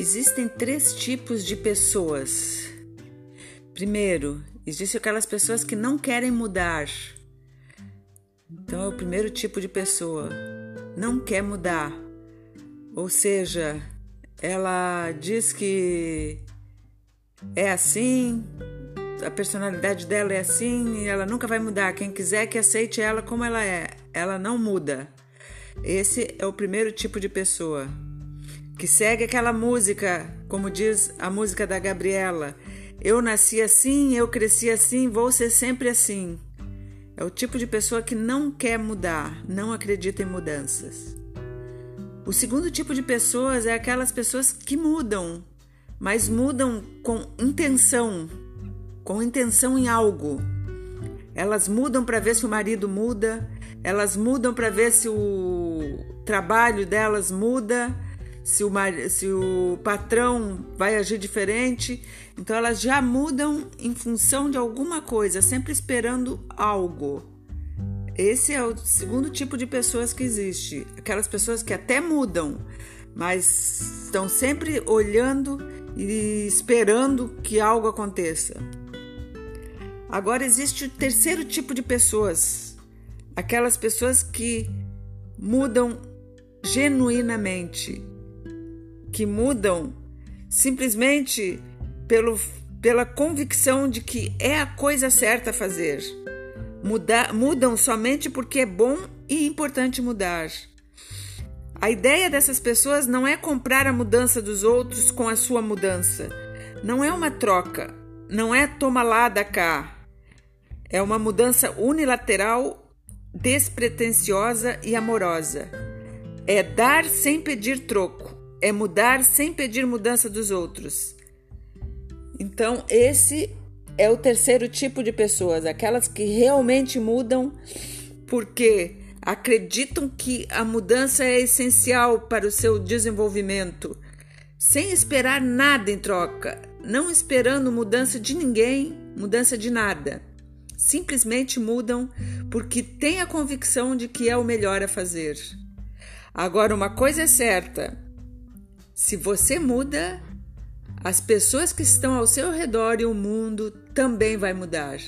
Existem três tipos de pessoas. Primeiro, existem aquelas pessoas que não querem mudar. Então é o primeiro tipo de pessoa. Não quer mudar. Ou seja, ela diz que é assim, a personalidade dela é assim e ela nunca vai mudar. Quem quiser que aceite ela como ela é, ela não muda. Esse é o primeiro tipo de pessoa que segue aquela música, como diz a música da Gabriela. Eu nasci assim, eu cresci assim, vou ser sempre assim. É o tipo de pessoa que não quer mudar, não acredita em mudanças. O segundo tipo de pessoas é aquelas pessoas que mudam, mas mudam com intenção, com intenção em algo. Elas mudam para ver se o marido muda, elas mudam para ver se o trabalho delas muda, se o, se o patrão vai agir diferente. Então elas já mudam em função de alguma coisa, sempre esperando algo. Esse é o segundo tipo de pessoas que existe. Aquelas pessoas que até mudam, mas estão sempre olhando e esperando que algo aconteça. Agora existe o terceiro tipo de pessoas, aquelas pessoas que mudam genuinamente, que mudam simplesmente pelo, pela convicção de que é a coisa certa a fazer. Muda, mudam somente porque é bom e importante mudar. A ideia dessas pessoas não é comprar a mudança dos outros com a sua mudança. Não é uma troca. Não é toma lá da cá. É uma mudança unilateral, despretensiosa e amorosa. É dar sem pedir troco. É mudar sem pedir mudança dos outros. Então, esse é o terceiro tipo de pessoas, aquelas que realmente mudam porque acreditam que a mudança é essencial para o seu desenvolvimento, sem esperar nada em troca, não esperando mudança de ninguém, mudança de nada simplesmente mudam porque têm a convicção de que é o melhor a fazer. Agora, uma coisa é certa: se você muda, as pessoas que estão ao seu redor e o mundo também vai mudar.